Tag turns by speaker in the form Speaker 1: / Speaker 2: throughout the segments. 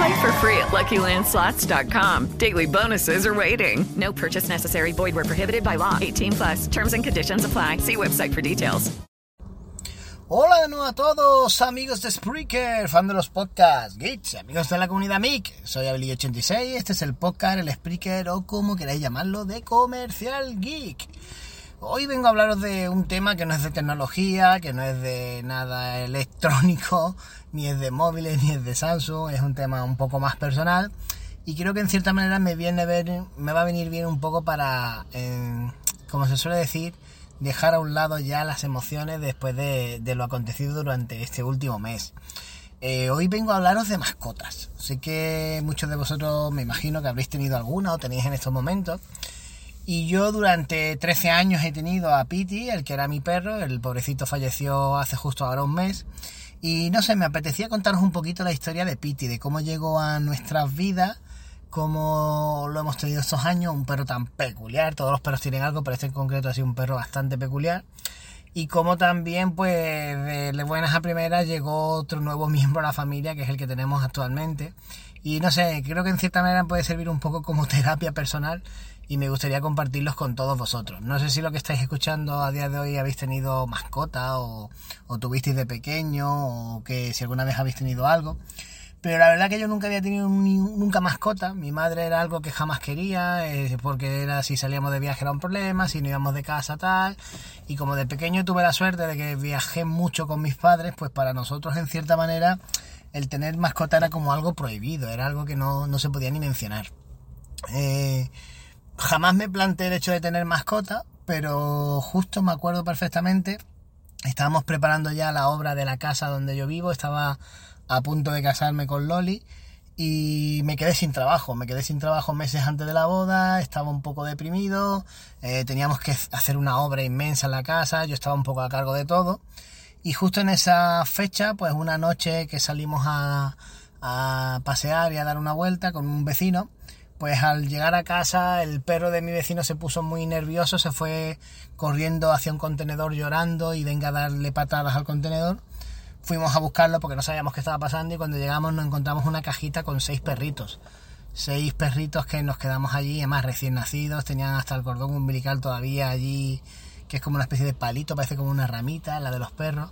Speaker 1: Play for free at LuckyLandSlots.com. Daily bonuses are waiting. No purchase necessary. Void prohibited by law. 18 plus. Terms and conditions apply. See website for details.
Speaker 2: Hola de nuevo a todos, amigos de Spreaker, fan de los podcasts, geeks, amigos de la comunidad MIC. Soy Abeli86, este es el podcast, el Spreaker o como queráis llamarlo, de Comercial Geek. Hoy vengo a hablaros de un tema que no es de tecnología, que no es de nada electrónico, ni es de móviles, ni es de Samsung, es un tema un poco más personal y creo que en cierta manera me viene me va a venir bien un poco para, como se suele decir, dejar a un lado ya las emociones después de, de lo acontecido durante este último mes. Eh, hoy vengo a hablaros de mascotas. Sé que muchos de vosotros me imagino que habréis tenido alguna o tenéis en estos momentos. Y yo durante 13 años he tenido a Piti, el que era mi perro, el pobrecito falleció hace justo ahora un mes. Y no sé, me apetecía contaros un poquito la historia de Piti, de cómo llegó a nuestras vidas, cómo lo hemos tenido estos años, un perro tan peculiar, todos los perros tienen algo, pero este en concreto ha sido un perro bastante peculiar. Y cómo también, pues, de buenas a primeras llegó otro nuevo miembro a la familia, que es el que tenemos actualmente. Y no sé, creo que en cierta manera puede servir un poco como terapia personal y me gustaría compartirlos con todos vosotros. No sé si lo que estáis escuchando a día de hoy habéis tenido mascota o, tuvisteis de pequeño o que si alguna vez habéis tenido algo. Pero la verdad que yo nunca había tenido ni, nunca mascota. Mi madre era algo que jamás quería, eh, porque era si salíamos de viaje era un problema, si no íbamos de casa tal. Y como de pequeño tuve la suerte de que viajé mucho con mis padres, pues para nosotros en cierta manera el tener mascota era como algo prohibido, era algo que no, no se podía ni mencionar. Eh, jamás me planteé el hecho de tener mascota, pero justo me acuerdo perfectamente, estábamos preparando ya la obra de la casa donde yo vivo, estaba a punto de casarme con Loli y me quedé sin trabajo, me quedé sin trabajo meses antes de la boda, estaba un poco deprimido, eh, teníamos que hacer una obra inmensa en la casa, yo estaba un poco a cargo de todo y justo en esa fecha, pues una noche que salimos a, a pasear y a dar una vuelta con un vecino, pues al llegar a casa el perro de mi vecino se puso muy nervioso, se fue corriendo hacia un contenedor llorando y venga a darle patadas al contenedor. Fuimos a buscarlo porque no sabíamos qué estaba pasando y cuando llegamos nos encontramos una cajita con seis perritos. Seis perritos que nos quedamos allí, además recién nacidos, tenían hasta el cordón umbilical todavía allí, que es como una especie de palito, parece como una ramita, la de los perros.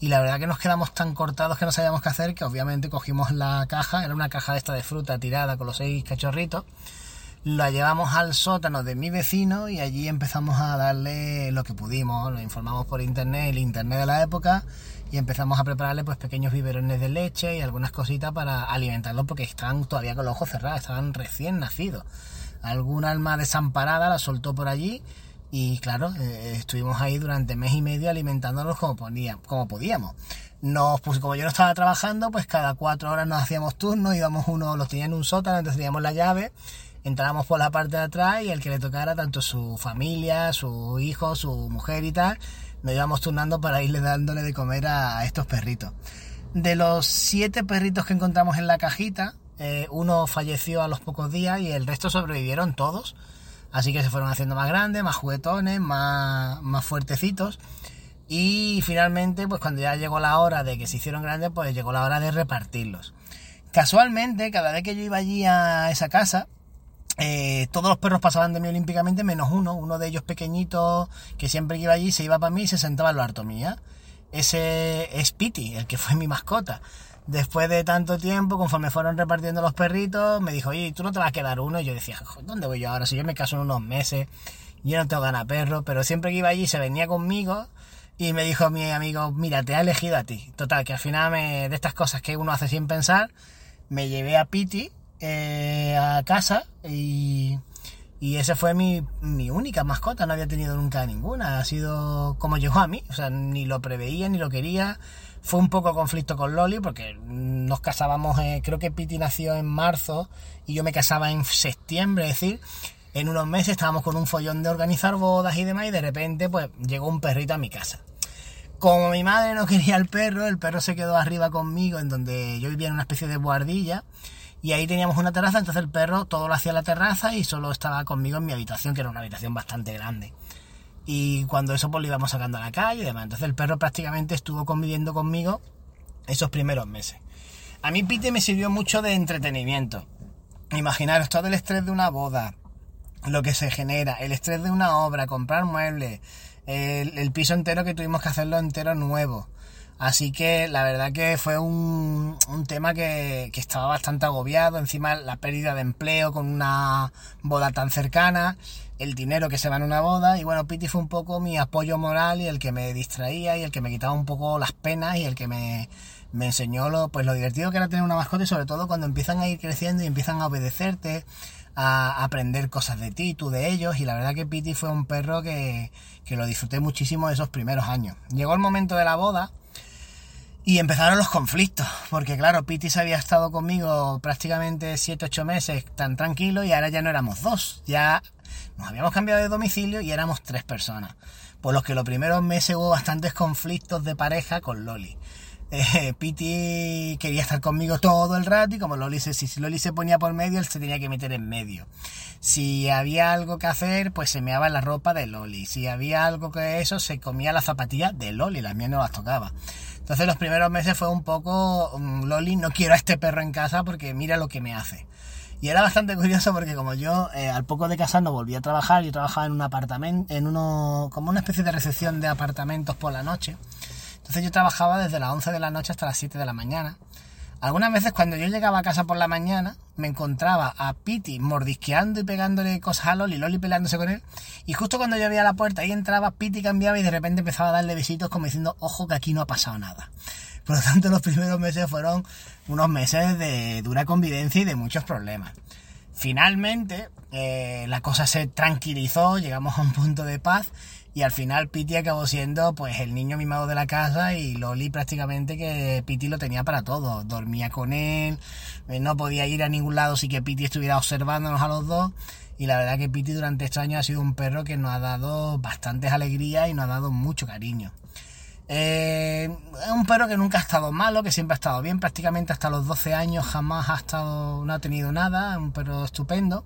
Speaker 2: Y la verdad que nos quedamos tan cortados que no sabíamos qué hacer que obviamente cogimos la caja, era una caja esta de fruta tirada con los seis cachorritos, la llevamos al sótano de mi vecino y allí empezamos a darle lo que pudimos, lo informamos por internet, el internet de la época, y empezamos a prepararle pues pequeños biberones de leche y algunas cositas para alimentarlos porque estaban todavía con los ojos cerrados, estaban recién nacidos. Algún alma desamparada la soltó por allí y claro, eh, estuvimos ahí durante mes y medio alimentándolos como, ponía, como podíamos. Nos, pues como yo no estaba trabajando, pues cada cuatro horas nos hacíamos turnos, íbamos uno, los tenía en un sótano, entonces teníamos la llave, entrábamos por la parte de atrás y el que le tocara tanto su familia, su hijo, su mujer y tal, nos íbamos turnando para irle dándole de comer a, a estos perritos. De los siete perritos que encontramos en la cajita, eh, uno falleció a los pocos días y el resto sobrevivieron todos. Así que se fueron haciendo más grandes, más juguetones, más, más fuertecitos. Y finalmente, pues cuando ya llegó la hora de que se hicieron grandes, pues llegó la hora de repartirlos. Casualmente, cada vez que yo iba allí a esa casa, eh, todos los perros pasaban de mí olímpicamente, menos uno, uno de ellos pequeñito, que siempre iba allí se iba para mí y se sentaba en lo harto mía. Ese es Piti, el que fue mi mascota. Después de tanto tiempo, conforme fueron repartiendo los perritos, me dijo, oye, tú no te vas a quedar uno. Y yo decía, ¿dónde voy yo ahora? Si yo me caso en unos meses, yo no tengo ganas perro, pero siempre que iba allí se venía conmigo Y me dijo mi amigo, mira, te ha elegido a ti. Total, que al final me, de estas cosas que uno hace sin pensar, me llevé a Piti eh, a casa y, y esa fue mi, mi única mascota, no había tenido nunca ninguna. Ha sido como llegó a mí, o sea, ni lo preveía ni lo quería. Fue un poco conflicto con Loli porque nos casábamos, eh, creo que Piti nació en marzo y yo me casaba en septiembre, es decir, en unos meses estábamos con un follón de organizar bodas y demás y de repente pues llegó un perrito a mi casa. Como mi madre no quería el perro, el perro se quedó arriba conmigo en donde yo vivía en una especie de guardilla y ahí teníamos una terraza, entonces el perro todo lo hacía la terraza y solo estaba conmigo en mi habitación, que era una habitación bastante grande. Y cuando eso pues lo íbamos sacando a la calle y demás. Entonces el perro prácticamente estuvo conviviendo conmigo esos primeros meses. A mí Pite me sirvió mucho de entretenimiento. Imaginaros todo el estrés de una boda, lo que se genera, el estrés de una obra, comprar muebles, el, piso entero que tuvimos que hacerlo entero nuevo. Así que la verdad que fue un, tema que, estaba bastante agobiado. Encima la pérdida de empleo con una boda tan cercana, el dinero que se va en una boda. Y bueno, Piti fue un poco mi apoyo moral y el que me distraía y el que me quitaba un poco las penas y el que me, me enseñó lo, pues lo divertido que era tener una mascota y sobre todo cuando empiezan a ir creciendo y empiezan a obedecerte, a aprender cosas de ti, tú de ellos. Y la verdad que Piti fue un perro que, que lo disfruté muchísimo esos primeros años. Llegó el momento de la boda y empezaron los conflictos, porque claro, Pitis había estado conmigo prácticamente 7-8 meses tan tranquilo y ahora ya no éramos dos, ya nos habíamos cambiado de domicilio y éramos tres personas. Por los que los primeros meses hubo bastantes conflictos de pareja con Loli. Eh, Piti quería estar conmigo todo el rato y como Loli se, si Loli se ponía por medio, él se tenía que meter en medio. Si había algo que hacer, pues se meaba la ropa de Loli. Si había algo que eso, se comía la zapatilla de Loli, las mías no las tocaba. Entonces los primeros meses fue un poco, Loli, no quiero a este perro en casa porque mira lo que me hace. Y era bastante curioso porque como yo eh, al poco de casarnos volví a trabajar, yo trabajaba en un apartamento, en uno, como una especie de recepción de apartamentos por la noche. Entonces yo trabajaba desde las 11 de la noche hasta las 7 de la mañana. Algunas veces cuando yo llegaba a casa por la mañana, me encontraba a Piti mordisqueando y pegándole cosas a Loli, Loli peleándose con él, y justo cuando yo abría la puerta y entraba, Piti cambiaba y de repente empezaba a darle besitos como diciendo, ojo que aquí no ha pasado nada. Por lo tanto, los primeros meses fueron unos meses de dura convivencia y de muchos problemas. Finalmente, eh, la cosa se tranquilizó, llegamos a un punto de paz y al final Piti acabó siendo pues el niño mimado de la casa y Loli prácticamente que Piti lo tenía para todo. Dormía con él, eh, no podía ir a ningún lado sin que Piti estuviera observándonos a los dos. Y la verdad que Piti durante estos años ha sido un perro que nos ha dado bastantes alegrías y nos ha dado mucho cariño. Eh, es un perro que nunca ha estado malo, que siempre ha estado bien, prácticamente hasta los 12 años jamás ha estado, no ha tenido nada, un perro estupendo.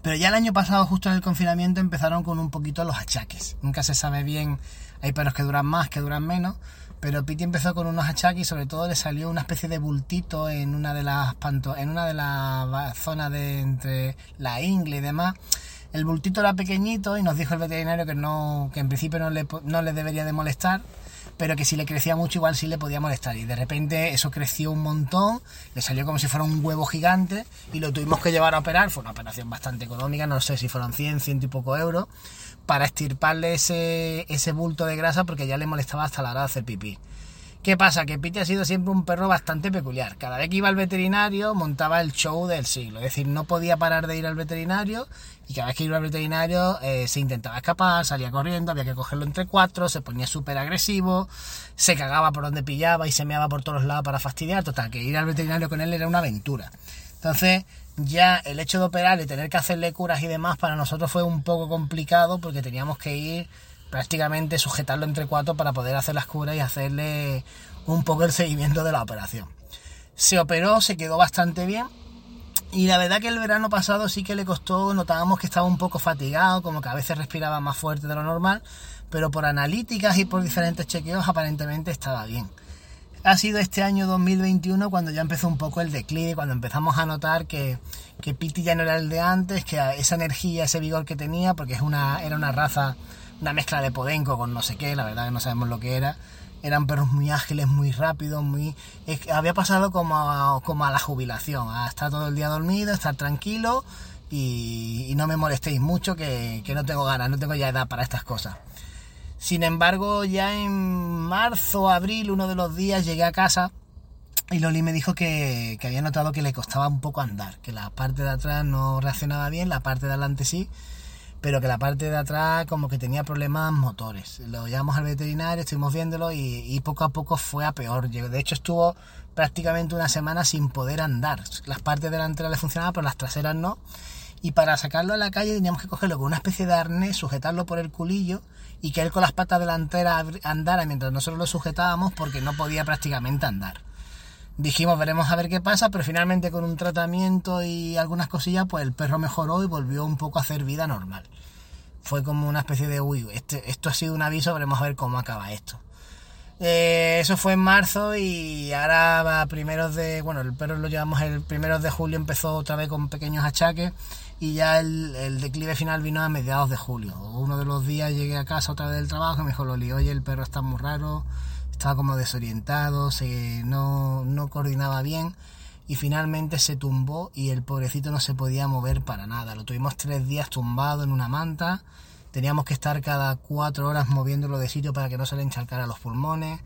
Speaker 2: Pero ya el año pasado, justo en el confinamiento, empezaron con un poquito los achaques. Nunca se sabe bien, hay perros que duran más, que duran menos, pero Piti empezó con unos achaques y sobre todo le salió una especie de bultito en una de las panto en una de las zonas de entre la ingle y demás. El bultito era pequeñito y nos dijo el veterinario que no, que en principio no le, no le debería de molestar, pero que si le crecía mucho igual sí le podía molestar. Y de repente eso creció un montón, le salió como si fuera un huevo gigante y lo tuvimos que llevar a operar. Fue una operación bastante económica, no sé si fueron 100, 100 y poco euros, para estirparle ese, ese bulto de grasa porque ya le molestaba hasta la hora de hacer pipí. ¿Qué pasa? Que Piti ha sido siempre un perro bastante peculiar. Cada vez que iba al veterinario montaba el show del siglo. Es decir, no podía parar de ir al veterinario y cada vez que iba al veterinario eh, se intentaba escapar, salía corriendo, había que cogerlo entre cuatro, se ponía súper agresivo, se cagaba por donde pillaba y se meaba por todos lados para fastidiar. Total, que ir al veterinario con él era una aventura. Entonces, ya el hecho de operar y tener que hacerle curas y demás para nosotros fue un poco complicado porque teníamos que ir prácticamente sujetarlo entre cuatro para poder hacer las curas y hacerle un poco el seguimiento de la operación. Se operó, se quedó bastante bien. Y la verdad que el verano pasado sí que le costó, notábamos que estaba un poco fatigado, como que a veces respiraba más fuerte de lo normal, pero por analíticas y por diferentes chequeos aparentemente estaba bien. Ha sido este año 2021 cuando ya empezó un poco el declive, cuando empezamos a notar que, que Piti ya no era el de antes, que esa energía, ese vigor que tenía, porque es una, era una raza una mezcla de podenco con no sé qué, la verdad que no sabemos lo que era. Eran perros muy ágiles, muy rápidos, muy... había pasado como a, como a la jubilación, a estar todo el día dormido, estar tranquilo y, no me molestéis mucho que, que no tengo ganas, no tengo ya edad para estas cosas. Sin embargo, ya en marzo, abril, uno de los días llegué a casa y Loli me dijo que, que había notado que le costaba un poco andar, que la parte de atrás no reaccionaba bien, la parte de adelante sí, pero que la parte de atrás como que tenía problemas motores. Lo llevamos al veterinario, estuvimos viéndolo y, poco a poco fue a peor. De hecho estuvo prácticamente una semana sin poder andar. Las partes delanteras le funcionaban, pero las traseras no. Y para sacarlo a la calle teníamos que cogerlo con una especie de arnés, sujetarlo por el culillo y que él con las patas delanteras andara mientras nosotros lo sujetábamos porque no podía prácticamente andar. Dijimos, veremos a ver qué pasa, pero finalmente con un tratamiento y algunas cosillas, pues el perro mejoró y volvió un poco a hacer vida normal. Fue como una especie de, uy, este, esto ha sido un aviso, veremos a ver cómo acaba esto. Eh, eso fue en marzo y ahora a primeros de, bueno, el perro lo llevamos el primeros de julio, empezó otra vez con pequeños achaques y ya el, declive final vino a mediados de julio. Uno de los días llegué a casa otra vez del trabajo y me dijo, Loli, oye, el perro está muy raro, estaba como desorientado, se, no, no coordinaba bien y finalmente se tumbó y el pobrecito no se podía mover para nada. Lo tuvimos tres días tumbado en una manta, teníamos que estar cada cuatro horas moviéndolo de sitio para que no se le encharcara los pulmones,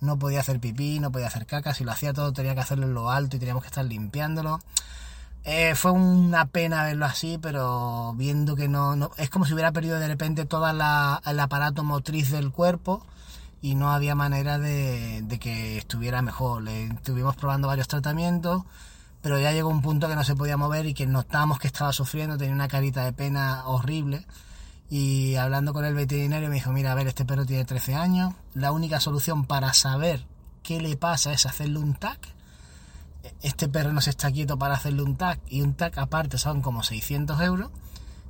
Speaker 2: no podía hacer pipí, no podía hacer caca, si lo hacía todo tenía que hacerlo en lo alto y teníamos que estar limpiándolo. Eh, fue una pena verlo así, pero viendo que no, no, es como si hubiera perdido de repente todo el aparato motriz del cuerpo y no había manera de, que estuviera mejor. Le estuvimos probando varios tratamientos, pero ya llegó un punto que no se podía mover y que notábamos que estaba sufriendo, tenía una carita de pena horrible. Y hablando con el veterinario me dijo, mira, a ver, este perro tiene 13 años, la única solución para saber qué le pasa es hacerle un TAC. Este perro no se está quieto para hacerle un TAC y un TAC aparte son como 600 euros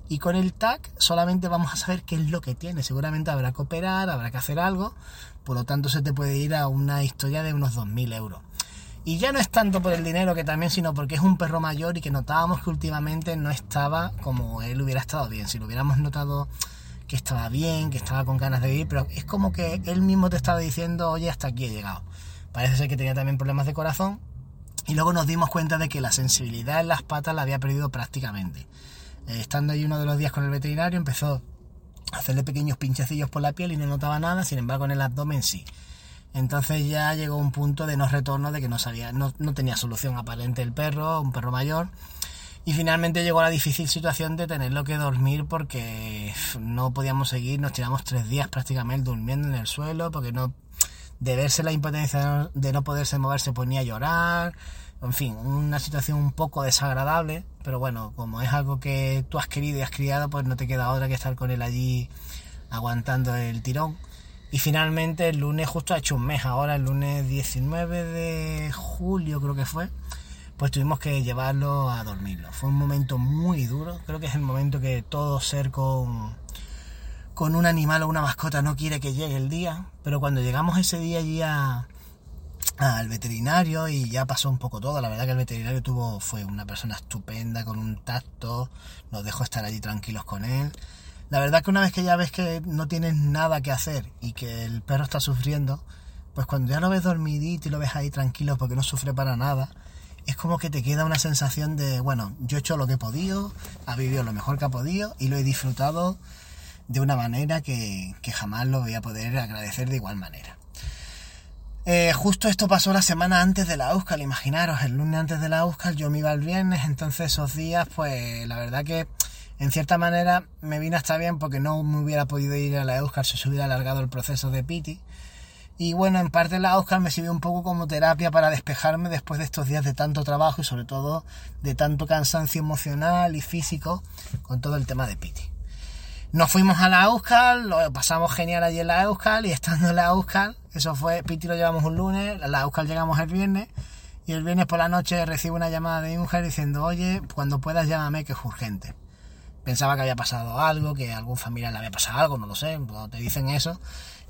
Speaker 2: y con el TAC solamente vamos a saber qué es lo que tiene. Seguramente habrá que operar, habrá que hacer algo, por lo tanto se te puede ir a una historia de unos 2.000 euros. Y ya no es tanto por el dinero que también, sino porque es un perro mayor y que notábamos que últimamente no estaba como él hubiera estado bien. Si lo hubiéramos notado que estaba bien, que estaba con ganas de vivir, pero es como que él mismo te estaba diciendo, oye, hasta aquí he llegado. Parece ser que tenía también problemas de corazón. Y luego nos dimos cuenta de que la sensibilidad en las patas la había perdido prácticamente. Eh, estando ahí uno de los días con el veterinario, empezó a hacerle pequeños pinchacillos por la piel y no notaba nada, sin embargo en el abdomen sí. Entonces ya llegó un punto de no retorno, de que no sabía, no, no tenía solución aparente el perro, un perro mayor. Y finalmente llegó a la difícil situación de tenerlo que dormir porque no podíamos seguir, nos tiramos tres días prácticamente durmiendo en el suelo, porque no, de verse la impotencia de no poderse mover se ponía a llorar, en fin, una situación un poco desagradable, pero bueno, como es algo que tú has querido y has criado, pues no te queda otra que estar con él allí aguantando el tirón. Y finalmente el lunes, justo ha hecho un mes ahora, el lunes 19 de julio creo que fue, pues tuvimos que llevarlo a dormirlo. Fue un momento muy duro, creo que es el momento que todo ser con, con un animal o una mascota no quiere que llegue el día, pero cuando llegamos ese día allí a, al veterinario y ya pasó un poco todo. La verdad que el veterinario tuvo, fue una persona estupenda, con un tacto, nos dejó estar allí tranquilos con él. La verdad que una vez que ya ves que no tienes nada que hacer y que el perro está sufriendo, pues cuando ya lo ves dormidito y lo ves ahí tranquilo porque no sufre para nada, es como que te queda una sensación de, bueno, yo he hecho lo que he podido, ha vivido lo mejor que ha podido y lo he disfrutado de una manera que, que jamás lo voy a poder agradecer de igual manera. Eh, justo esto pasó la semana antes de la Euskal, imaginaros, el lunes antes de la Euskal yo me iba el viernes, entonces esos días, pues la verdad que en cierta manera me vino hasta bien porque no me hubiera podido ir a la Euskal si se hubiera alargado el proceso de Piti. Y bueno, en parte la Euskal me sirvió un poco como terapia para despejarme después de estos días de tanto trabajo y sobre todo de tanto cansancio emocional y físico con todo el tema de Piti. Nos fuimos a la Euskal, lo pasamos genial allí en la Euskal y estando en la Euskal, eso fue, Piti lo llevamos un lunes, la Euskal llegamos el viernes y el viernes por la noche recibo una llamada de mi mujer diciendo, oye, cuando puedas llámame que es urgente. Pensaba que había pasado algo, que algún familiar le había pasado algo, no lo sé, cuando te dicen eso.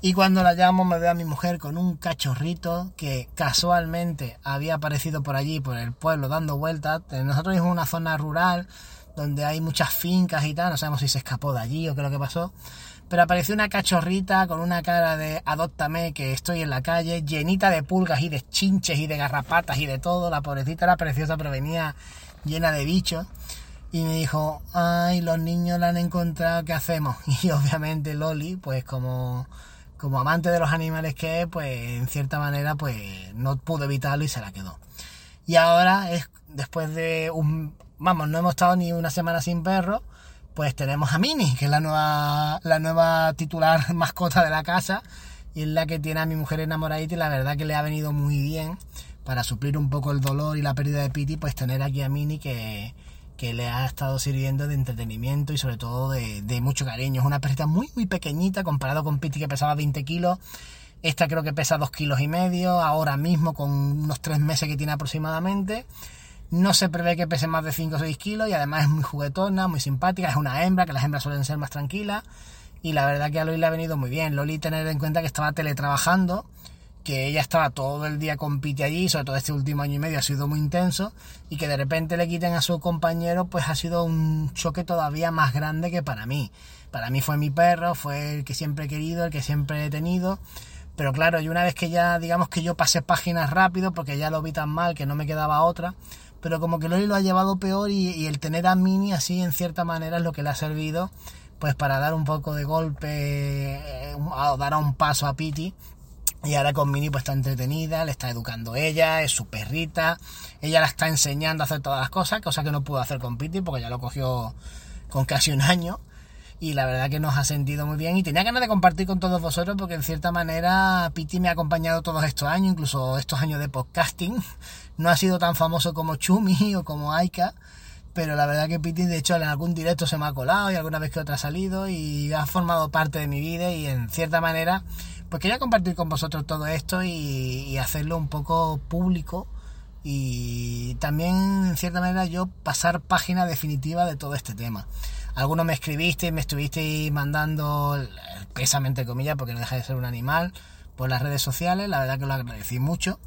Speaker 2: Y cuando la llamo me veo a mi mujer con un cachorrito que casualmente había aparecido por allí, por el pueblo, dando vueltas. Nosotros vivimos en una zona rural, donde hay muchas fincas y tal, no sabemos si se escapó de allí o qué es lo que pasó, pero apareció una cachorrita con una cara de adóptame que estoy en la calle, llenita de pulgas y de chinches y de garrapatas y de todo, la pobrecita era preciosa pero venía llena de bichos. y me dijo, ay, los niños la han encontrado, ¿qué hacemos? Y obviamente Loli, pues como, como amante de los animales que es, pues en cierta manera, pues no pudo evitarlo y se la quedó. Y ahora es después de un, vamos, no hemos estado ni una semana sin perro, pues tenemos a Mini, que es la nueva, la nueva titular mascota de la casa y es la que tiene a mi mujer enamoradita y la verdad que le ha venido muy bien para suplir un poco el dolor y la pérdida de Piti, pues tener aquí a Mini que, que le ha estado sirviendo de entretenimiento y sobre todo de, mucho cariño. Es una perrita muy muy pequeñita comparado con Piti que pesaba 20 kilos. Esta creo que pesa 2 kilos y medio, ahora mismo con unos 3 meses que tiene aproximadamente. No se prevé que pese más de 5 o 6 kilos y además es muy juguetona, muy simpática. Es una hembra, que las hembras suelen ser más tranquilas. Y la verdad que a Loli le ha venido muy bien. Loli tener en cuenta que estaba teletrabajando, que ella estaba todo el día con Piti allí, sobre todo este último año y medio ha sido muy intenso, y que de repente le quiten a su compañero, pues ha sido un choque todavía más grande que para mí. Para mí fue mi perro, fue el que siempre he querido, el que siempre he tenido. Pero claro, y una vez que ya, digamos que yo pasé páginas rápido, porque ya lo vi tan mal que no me quedaba otra, pero como que Loli lo ha llevado peor y, el tener a Mini así en cierta manera es lo que le ha servido pues para dar un poco de golpe, eh, dar un paso a Piti. Y ahora con Mini pues está entretenida, le está educando ella, es su perrita, ella la está enseñando a hacer todas las cosas, cosa que no pudo hacer con Piti porque ya lo cogió con casi un año y la verdad que nos ha sentido muy bien y tenía ganas de compartir con todos vosotros porque en cierta manera Piti me ha acompañado todos estos años, incluso estos años de podcasting. No ha sido tan famoso como Chumi o como Aika, pero la verdad que Piti de hecho en algún directo se me ha colado y alguna vez que otra ha salido y ha formado parte de mi vida y en cierta manera pues quería compartir con vosotros todo esto y, y hacerlo un poco público y también en cierta manera yo pasar página definitiva de todo este tema. Algunos me escribiste, me estuvisteis mandando, pésame entre comillas, porque no deja de ser un animal, por las redes sociales, la verdad que lo agradecí mucho.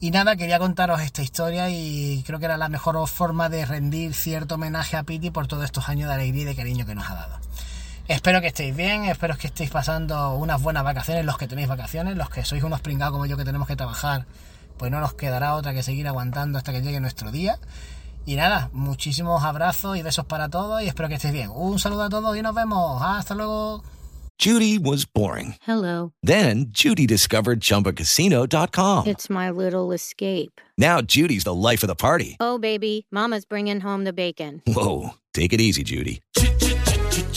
Speaker 2: Y nada, quería contaros esta historia y creo que era la mejor forma de rendir cierto homenaje a Piti por todos estos años de alegría y de cariño que nos ha dado. Espero que estéis bien, espero que estéis pasando unas buenas vacaciones, los que tenéis vacaciones, los que sois unos pringados como yo que tenemos que trabajar, pues no nos quedará otra que seguir aguantando hasta que llegue nuestro día. Y nada, muchísimos abrazos y besos para todos y espero que estéis bien. Un saludo a todos y nos vemos. Hasta luego.
Speaker 3: Judy was boring.
Speaker 4: Hello.
Speaker 3: Then Judy discovered chumbacasino.com.
Speaker 4: It's my little escape.
Speaker 3: Now Judy's the life of the party.
Speaker 4: Oh, baby, Mama's bringing home the bacon.
Speaker 3: Whoa. Take it easy, Judy.